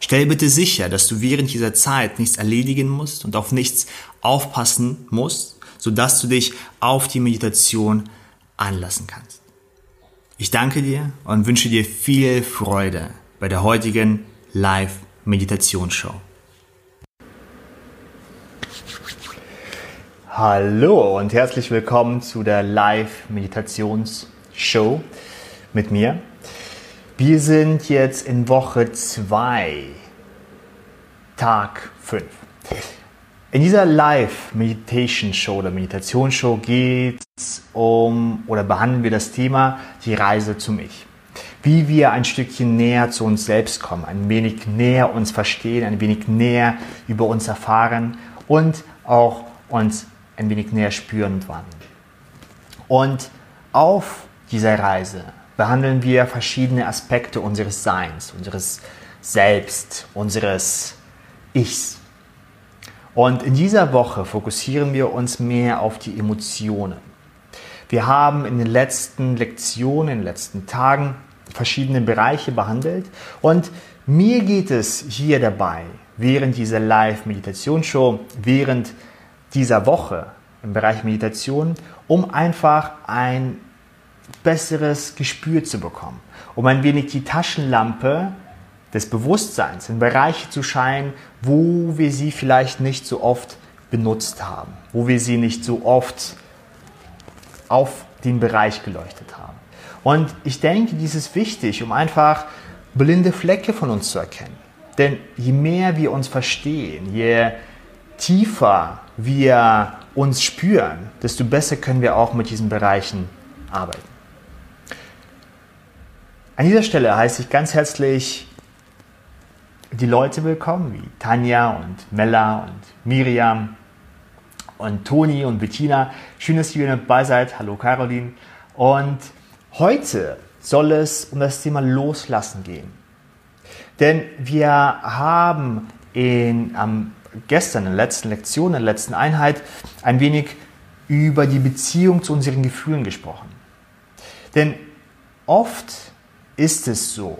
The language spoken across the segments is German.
Stell bitte sicher, dass du während dieser Zeit nichts erledigen musst und auf nichts aufpassen musst, sodass du dich auf die Meditation anlassen kannst. Ich danke dir und wünsche dir viel Freude bei der heutigen Live-Meditationsshow. Hallo und herzlich willkommen zu der Live-Meditationsshow mit mir. Wir sind jetzt in Woche 2, Tag 5. In dieser Live-Meditation-Show oder Meditationsshow geht es um oder behandeln wir das Thema die Reise zum Ich. Wie wir ein Stückchen näher zu uns selbst kommen, ein wenig näher uns verstehen, ein wenig näher über uns erfahren und auch uns ein wenig näher spüren und wandeln. Und auf dieser Reise behandeln wir verschiedene Aspekte unseres Seins, unseres Selbst, unseres Ichs. Und in dieser Woche fokussieren wir uns mehr auf die Emotionen. Wir haben in den letzten Lektionen, in den letzten Tagen verschiedene Bereiche behandelt und mir geht es hier dabei, während dieser Live-Meditationsshow, während dieser Woche im Bereich Meditation, um einfach ein besseres Gespür zu bekommen, um ein wenig die Taschenlampe des Bewusstseins in Bereiche zu scheinen, wo wir sie vielleicht nicht so oft benutzt haben, wo wir sie nicht so oft auf den Bereich geleuchtet haben. Und ich denke, dies ist wichtig, um einfach blinde Flecke von uns zu erkennen. Denn je mehr wir uns verstehen, je tiefer wir uns spüren, desto besser können wir auch mit diesen Bereichen arbeiten. An dieser Stelle heiße ich ganz herzlich die Leute willkommen, wie Tanja und Mella und Miriam und Toni und Bettina. Schön, dass ihr dabei seid. Hallo Caroline. Und heute soll es um das Thema Loslassen gehen. Denn wir haben in, am, gestern in der letzten Lektion, in der letzten Einheit, ein wenig über die Beziehung zu unseren Gefühlen gesprochen. Denn oft ist es so,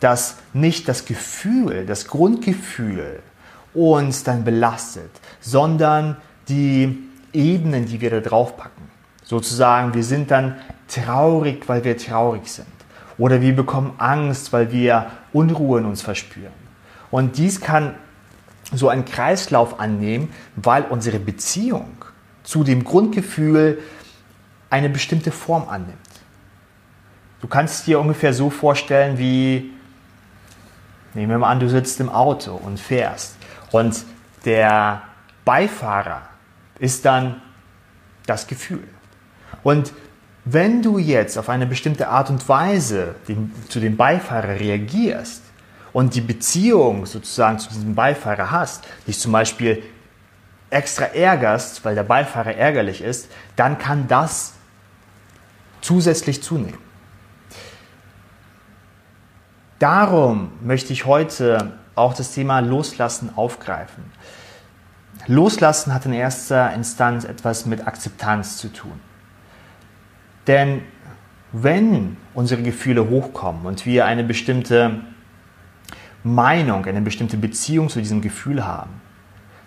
dass nicht das Gefühl, das Grundgefühl uns dann belastet, sondern die Ebenen, die wir da drauf packen. Sozusagen, wir sind dann traurig, weil wir traurig sind. Oder wir bekommen Angst, weil wir Unruhe in uns verspüren. Und dies kann so einen Kreislauf annehmen, weil unsere Beziehung zu dem Grundgefühl eine bestimmte Form annimmt. Du kannst dir ungefähr so vorstellen wie, nehmen wir mal an, du sitzt im Auto und fährst und der Beifahrer ist dann das Gefühl. Und wenn du jetzt auf eine bestimmte Art und Weise zu dem Beifahrer reagierst und die Beziehung sozusagen zu diesem Beifahrer hast, dich zum Beispiel extra ärgerst, weil der Beifahrer ärgerlich ist, dann kann das zusätzlich zunehmen. Darum möchte ich heute auch das Thema Loslassen aufgreifen. Loslassen hat in erster Instanz etwas mit Akzeptanz zu tun. Denn wenn unsere Gefühle hochkommen und wir eine bestimmte Meinung, eine bestimmte Beziehung zu diesem Gefühl haben,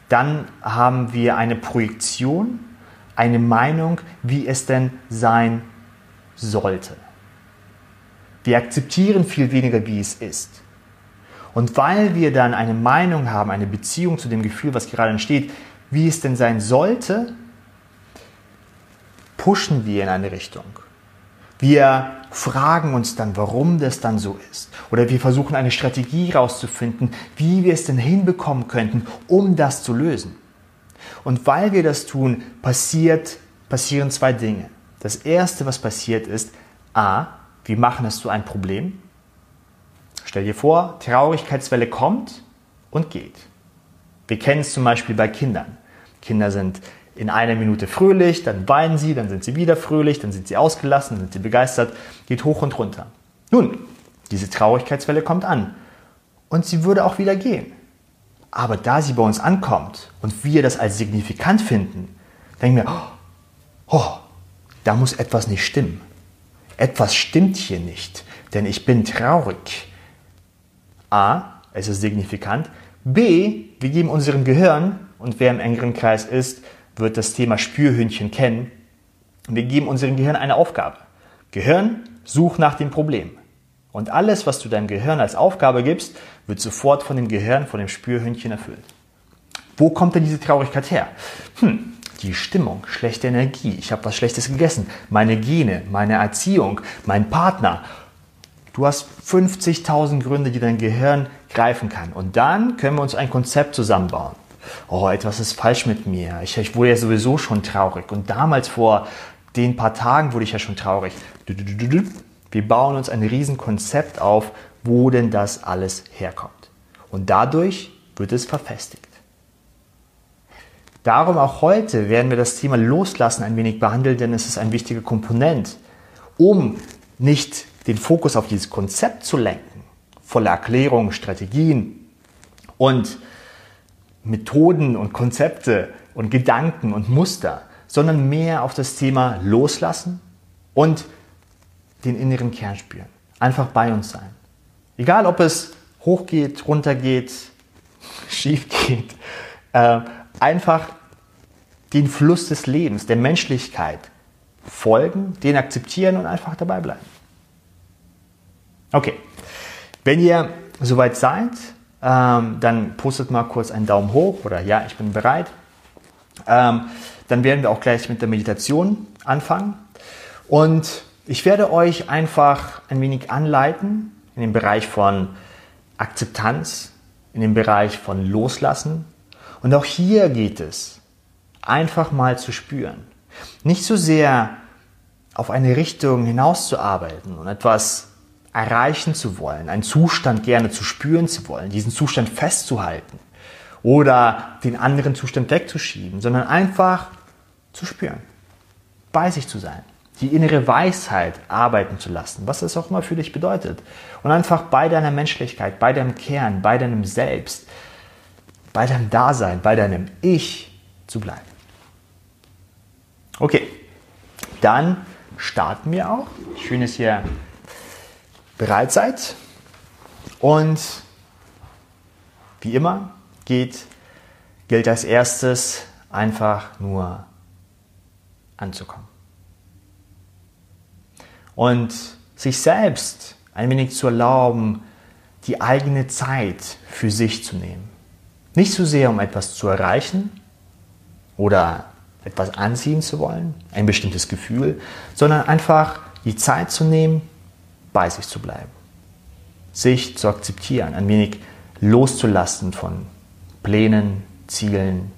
dann haben wir eine Projektion, eine Meinung, wie es denn sein sollte. Wir akzeptieren viel weniger, wie es ist. Und weil wir dann eine Meinung haben, eine Beziehung zu dem Gefühl, was gerade entsteht, wie es denn sein sollte, pushen wir in eine Richtung. Wir fragen uns dann, warum das dann so ist. Oder wir versuchen eine Strategie herauszufinden, wie wir es denn hinbekommen könnten, um das zu lösen. Und weil wir das tun, passiert, passieren zwei Dinge. Das erste, was passiert ist, a, wie machen es zu einem Problem? Stell dir vor, Traurigkeitswelle kommt und geht. Wir kennen es zum Beispiel bei Kindern. Kinder sind in einer Minute fröhlich, dann weinen sie, dann sind sie wieder fröhlich, dann sind sie ausgelassen, dann sind sie begeistert, geht hoch und runter. Nun, diese Traurigkeitswelle kommt an und sie würde auch wieder gehen. Aber da sie bei uns ankommt und wir das als signifikant finden, denken wir, oh, da muss etwas nicht stimmen. Etwas stimmt hier nicht, denn ich bin traurig. A, es ist signifikant. B, wir geben unserem Gehirn, und wer im engeren Kreis ist, wird das Thema Spürhündchen kennen. Wir geben unserem Gehirn eine Aufgabe. Gehirn, such nach dem Problem. Und alles, was du deinem Gehirn als Aufgabe gibst, wird sofort von dem Gehirn, von dem Spürhündchen erfüllt. Wo kommt denn diese Traurigkeit her? Hm, die Stimmung, schlechte Energie, ich habe was Schlechtes gegessen, meine Gene, meine Erziehung, mein Partner. Du hast 50.000 Gründe, die dein Gehirn greifen kann. Und dann können wir uns ein Konzept zusammenbauen oh, etwas ist falsch mit mir. Ich, ich wurde ja sowieso schon traurig. Und damals vor den paar Tagen wurde ich ja schon traurig. Wir bauen uns ein Riesenkonzept auf, wo denn das alles herkommt. Und dadurch wird es verfestigt. Darum auch heute werden wir das Thema Loslassen ein wenig behandeln, denn es ist ein wichtiger Komponent, um nicht den Fokus auf dieses Konzept zu lenken, voller Erklärungen, Strategien und Methoden und Konzepte und Gedanken und Muster, sondern mehr auf das Thema Loslassen und den inneren Kern spüren. Einfach bei uns sein. Egal, ob es hochgeht, runtergeht, schief geht, äh, einfach den Fluss des Lebens, der Menschlichkeit folgen, den akzeptieren und einfach dabei bleiben. Okay, wenn ihr soweit seid, ähm, dann postet mal kurz einen Daumen hoch oder ja, ich bin bereit. Ähm, dann werden wir auch gleich mit der Meditation anfangen. Und ich werde euch einfach ein wenig anleiten in dem Bereich von Akzeptanz, in dem Bereich von Loslassen. Und auch hier geht es, einfach mal zu spüren. Nicht so sehr auf eine Richtung hinauszuarbeiten und etwas erreichen zu wollen, einen Zustand gerne zu spüren zu wollen, diesen Zustand festzuhalten oder den anderen Zustand wegzuschieben, sondern einfach zu spüren, bei sich zu sein, die innere Weisheit arbeiten zu lassen, was das auch immer für dich bedeutet. Und einfach bei deiner Menschlichkeit, bei deinem Kern, bei deinem Selbst, bei deinem Dasein, bei deinem Ich zu bleiben. Okay, dann starten wir auch. Schön ist hier bereit seid. Und wie immer geht, gilt als erstes einfach nur anzukommen. Und sich selbst ein wenig zu erlauben, die eigene Zeit für sich zu nehmen. Nicht so sehr, um etwas zu erreichen oder etwas anziehen zu wollen, ein bestimmtes Gefühl, sondern einfach die Zeit zu nehmen, bei sich zu bleiben. Sich zu akzeptieren, ein wenig loszulassen von Plänen, Zielen,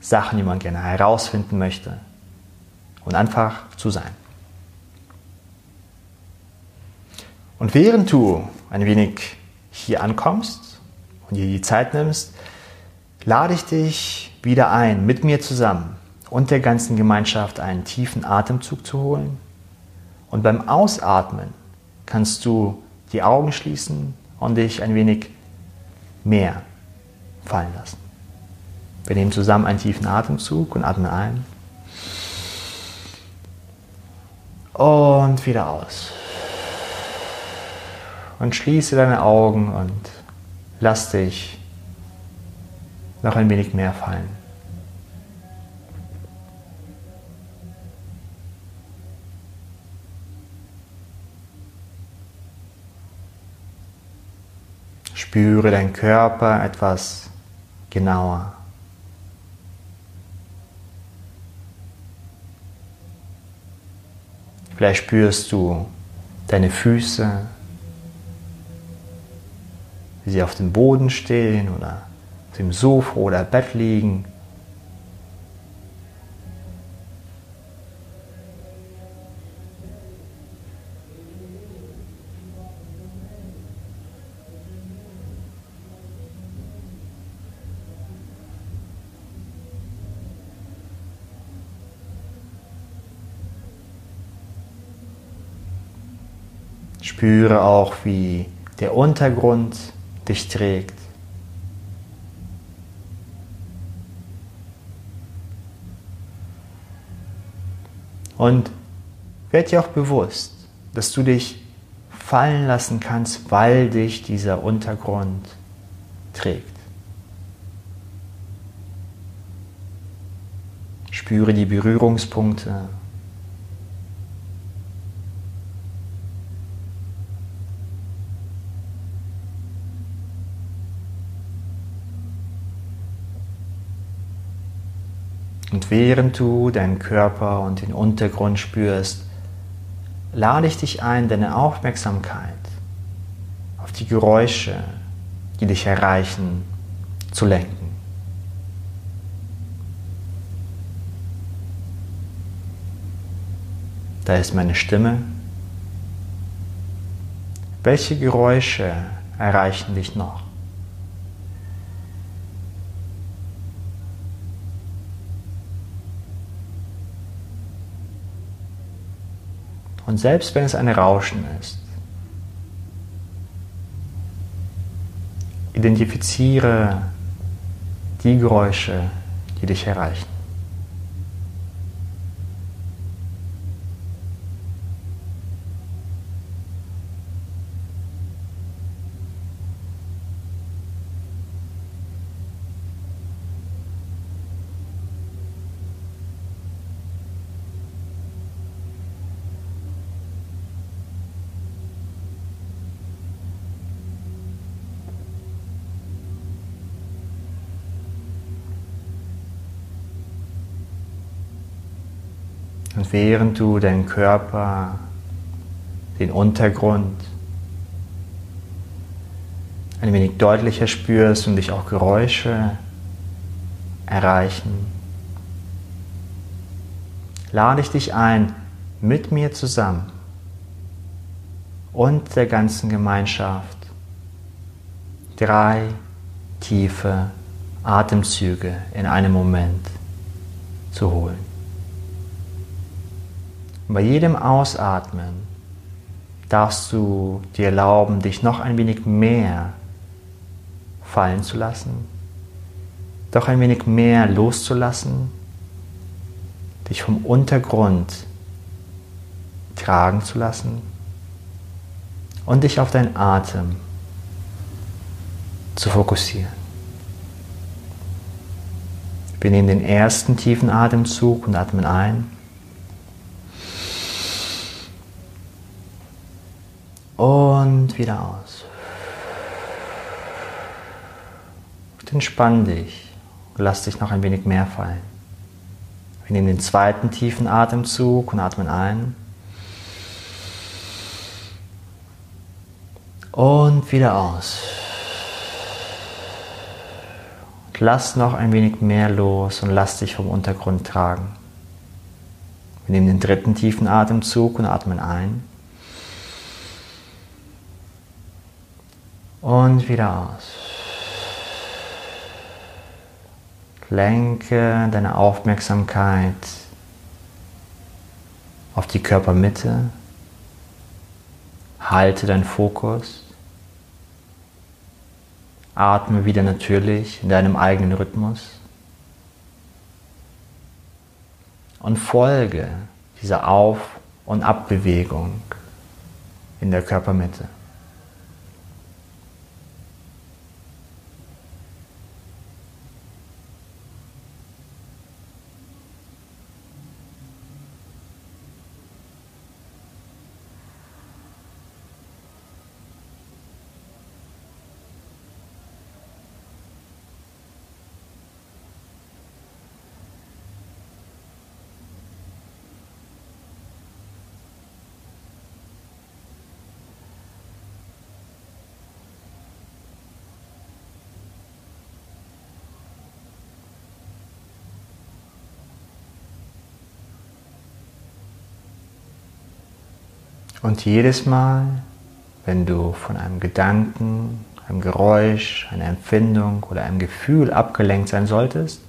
Sachen, die man gerne herausfinden möchte und einfach zu sein. Und während du ein wenig hier ankommst und dir die Zeit nimmst, lade ich dich wieder ein, mit mir zusammen und der ganzen Gemeinschaft einen tiefen Atemzug zu holen und beim Ausatmen kannst du die Augen schließen und dich ein wenig mehr fallen lassen. Wir nehmen zusammen einen tiefen Atemzug und atmen ein. Und wieder aus. Und schließe deine Augen und lass dich noch ein wenig mehr fallen. Spüre deinen Körper etwas genauer. Vielleicht spürst du deine Füße, wie sie auf dem Boden stehen oder auf dem Sofa oder Bett liegen. Spüre auch, wie der Untergrund dich trägt. Und werd dir auch bewusst, dass du dich fallen lassen kannst, weil dich dieser Untergrund trägt. Spüre die Berührungspunkte. Und während du deinen Körper und den Untergrund spürst, lade ich dich ein, deine Aufmerksamkeit auf die Geräusche, die dich erreichen, zu lenken. Da ist meine Stimme. Welche Geräusche erreichen dich noch? Und selbst wenn es ein Rauschen ist, identifiziere die Geräusche, die dich erreichen. Und während du deinen Körper, den Untergrund ein wenig deutlicher spürst und dich auch Geräusche erreichen, lade ich dich ein, mit mir zusammen und der ganzen Gemeinschaft drei tiefe Atemzüge in einem Moment zu holen. Und bei jedem Ausatmen darfst du dir erlauben, dich noch ein wenig mehr fallen zu lassen, doch ein wenig mehr loszulassen, dich vom Untergrund tragen zu lassen und dich auf deinen Atem zu fokussieren. Wir nehmen den ersten tiefen Atemzug und atmen ein. Und wieder aus. Und entspann dich. Lass dich noch ein wenig mehr fallen. Wir nehmen den zweiten tiefen Atemzug und atmen ein. Und wieder aus. Und lass noch ein wenig mehr los und lass dich vom Untergrund tragen. Wir nehmen den dritten tiefen Atemzug und atmen ein. Und wieder aus. Lenke deine Aufmerksamkeit auf die Körpermitte. Halte deinen Fokus. Atme wieder natürlich in deinem eigenen Rhythmus. Und folge dieser Auf- und Abbewegung in der Körpermitte. Und jedes Mal, wenn du von einem Gedanken, einem Geräusch, einer Empfindung oder einem Gefühl abgelenkt sein solltest,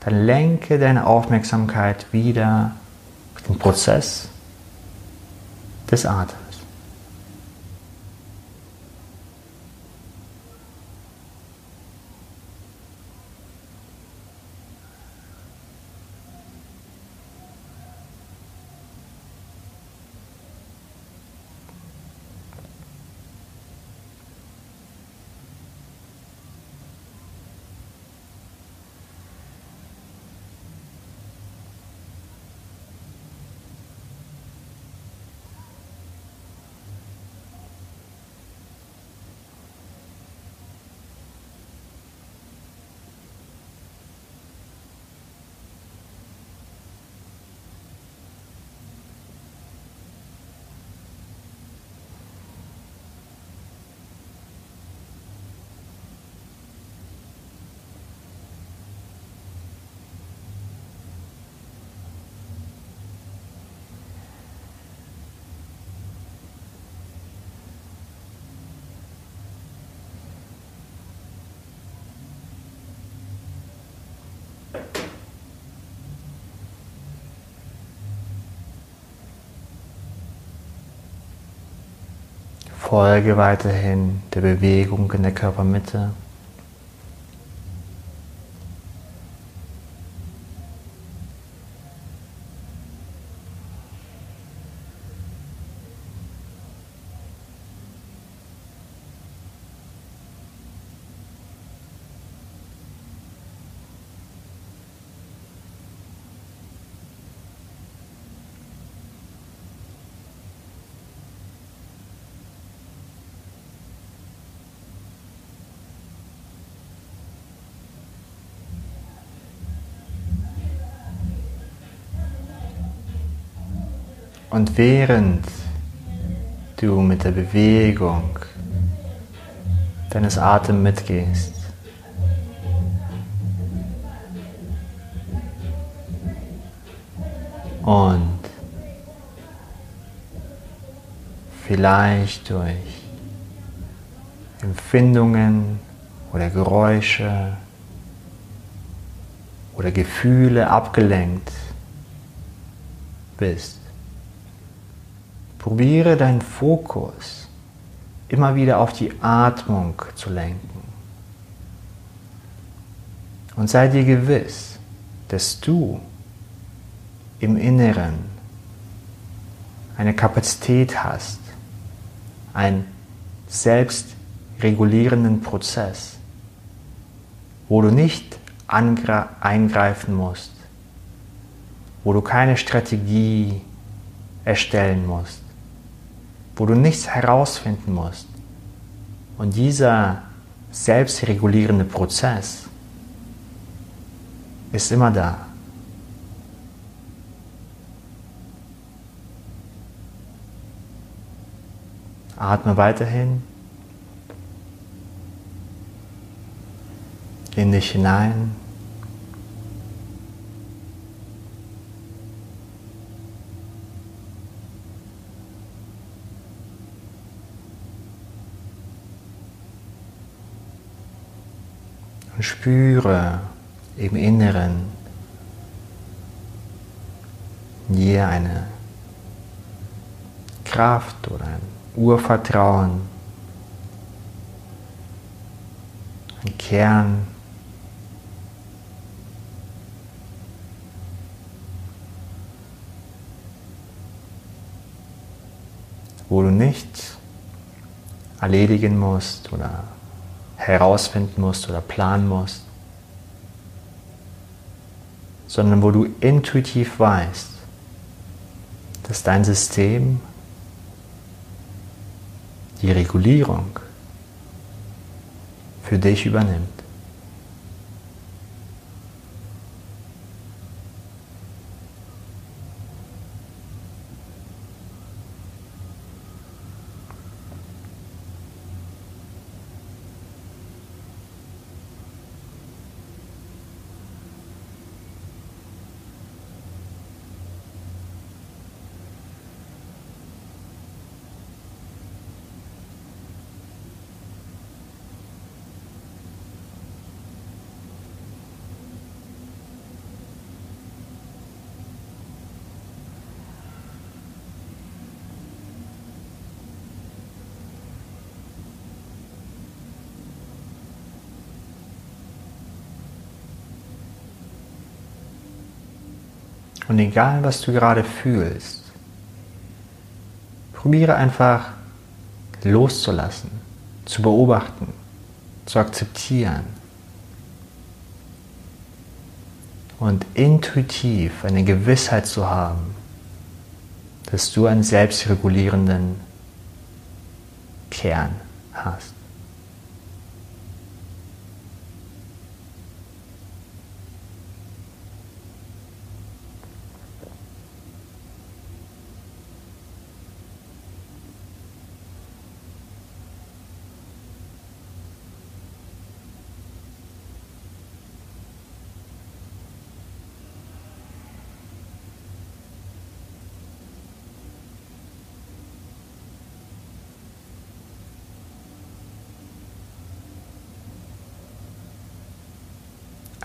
dann lenke deine Aufmerksamkeit wieder auf den Prozess des Atems. Folge weiterhin der Bewegung in der Körpermitte. Und während du mit der Bewegung deines Atems mitgehst, und vielleicht durch Empfindungen oder Geräusche oder Gefühle abgelenkt bist. Probiere deinen Fokus immer wieder auf die Atmung zu lenken. Und sei dir gewiss, dass du im Inneren eine Kapazität hast, einen selbstregulierenden Prozess, wo du nicht eingreifen musst, wo du keine Strategie erstellen musst, wo du nichts herausfinden musst. Und dieser selbstregulierende Prozess ist immer da. Atme weiterhin in dich hinein. Und spüre im Inneren hier eine Kraft oder ein Urvertrauen, ein Kern, wo du nichts erledigen musst oder herausfinden musst oder planen musst, sondern wo du intuitiv weißt, dass dein System die Regulierung für dich übernimmt. Und egal, was du gerade fühlst, probiere einfach loszulassen, zu beobachten, zu akzeptieren und intuitiv eine Gewissheit zu haben, dass du einen selbstregulierenden Kern hast.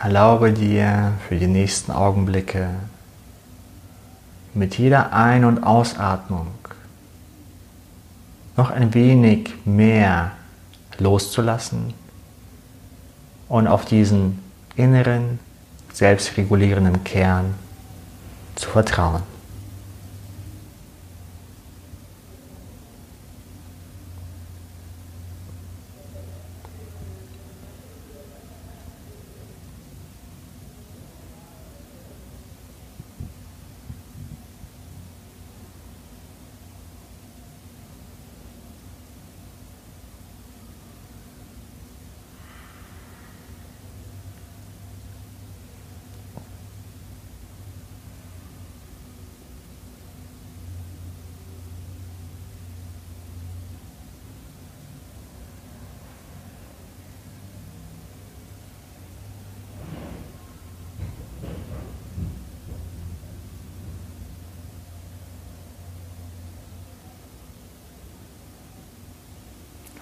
Erlaube dir für die nächsten Augenblicke mit jeder Ein- und Ausatmung noch ein wenig mehr loszulassen und auf diesen inneren, selbstregulierenden Kern zu vertrauen.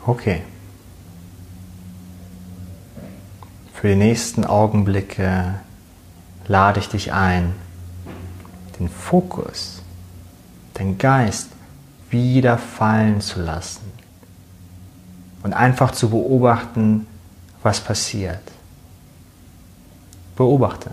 Okay. Für die nächsten Augenblicke lade ich dich ein, den Fokus, den Geist wieder fallen zu lassen und einfach zu beobachten, was passiert. Beobachte.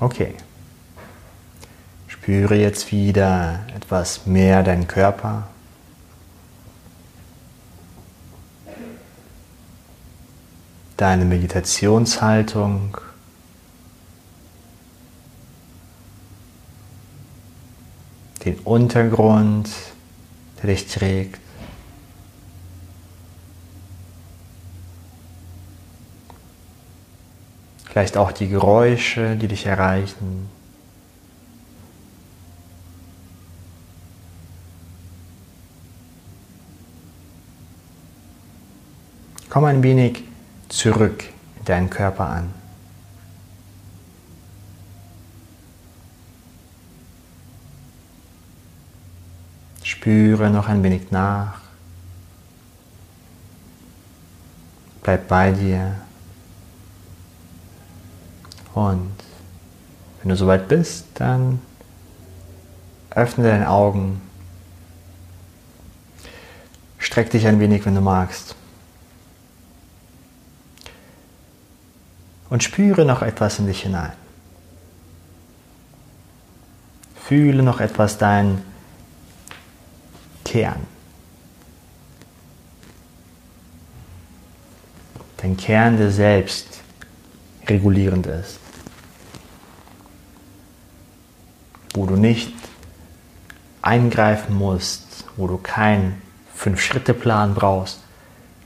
Okay. Spüre jetzt wieder etwas mehr deinen Körper. Deine Meditationshaltung. Den Untergrund, der dich trägt. Vielleicht auch die Geräusche, die dich erreichen. Komm ein wenig zurück in deinen Körper an. Spüre noch ein wenig nach. Bleib bei dir. Und wenn du soweit bist, dann öffne deine Augen. Streck dich ein wenig, wenn du magst. Und spüre noch etwas in dich hinein. Fühle noch etwas deinen Kern. Dein Kern, der selbst regulierend ist. Wo du nicht eingreifen musst, wo du keinen Fünf-Schritte-Plan brauchst,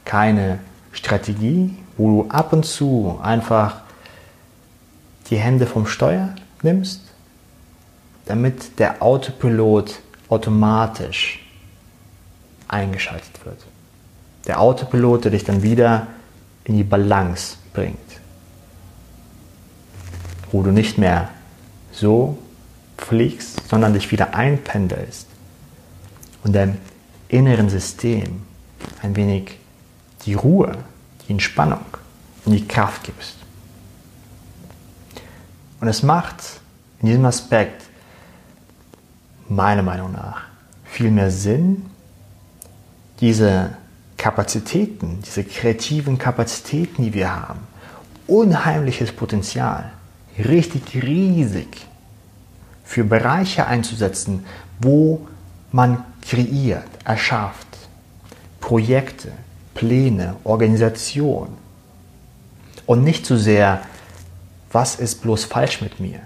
keine Strategie, wo du ab und zu einfach die Hände vom Steuer nimmst, damit der Autopilot automatisch eingeschaltet wird. Der Autopilot, der dich dann wieder in die Balance bringt wo du nicht mehr so fliegst, sondern dich wieder einpendelst und deinem inneren System ein wenig die Ruhe, die Entspannung und die Kraft gibst. Und es macht in diesem Aspekt meiner Meinung nach viel mehr Sinn, diese Kapazitäten, diese kreativen Kapazitäten, die wir haben, unheimliches Potenzial, richtig riesig für Bereiche einzusetzen, wo man kreiert, erschafft. Projekte, Pläne, Organisation. Und nicht zu so sehr, was ist bloß falsch mit mir?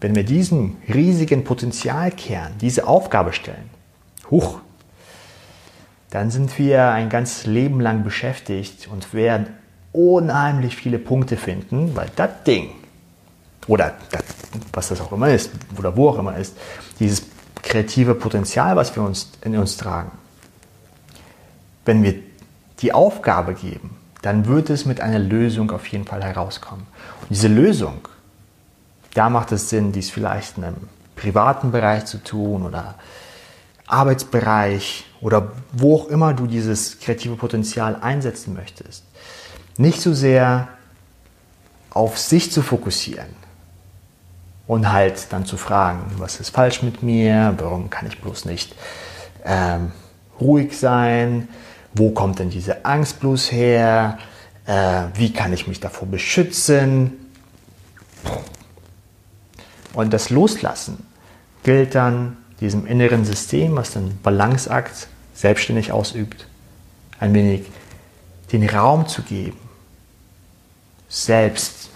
Wenn wir diesen riesigen Potenzialkern, diese Aufgabe stellen, huch, dann sind wir ein ganzes Leben lang beschäftigt und werden unheimlich viele Punkte finden, weil das Ding oder das, was das auch immer ist oder wo auch immer ist, dieses kreative Potenzial, was wir uns in uns tragen, wenn wir die Aufgabe geben, dann wird es mit einer Lösung auf jeden Fall herauskommen. Und diese Lösung, da macht es Sinn, dies vielleicht in einem privaten Bereich zu tun oder Arbeitsbereich oder wo auch immer du dieses kreative Potenzial einsetzen möchtest. Nicht so sehr auf sich zu fokussieren und halt dann zu fragen, was ist falsch mit mir, warum kann ich bloß nicht ähm, ruhig sein, wo kommt denn diese Angst bloß her, äh, wie kann ich mich davor beschützen. Und das Loslassen gilt dann diesem inneren System, was den Balanceakt selbstständig ausübt, ein wenig den Raum zu geben, selbst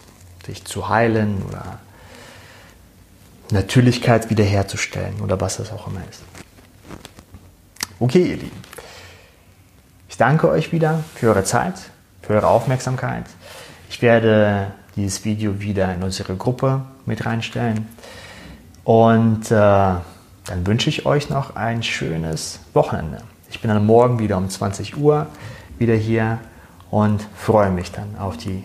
sich zu heilen oder Natürlichkeit wiederherzustellen oder was das auch immer ist. Okay, ihr Lieben. Ich danke euch wieder für eure Zeit, für eure Aufmerksamkeit. Ich werde dieses Video wieder in unsere Gruppe mit reinstellen. Und äh, dann wünsche ich euch noch ein schönes Wochenende. Ich bin dann morgen wieder um 20 Uhr wieder hier und freue mich dann auf die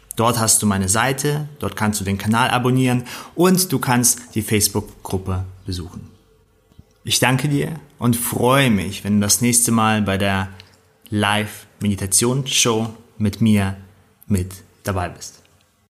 Dort hast du meine Seite, dort kannst du den Kanal abonnieren und du kannst die Facebook-Gruppe besuchen. Ich danke dir und freue mich, wenn du das nächste Mal bei der Live-Meditation-Show mit mir mit dabei bist.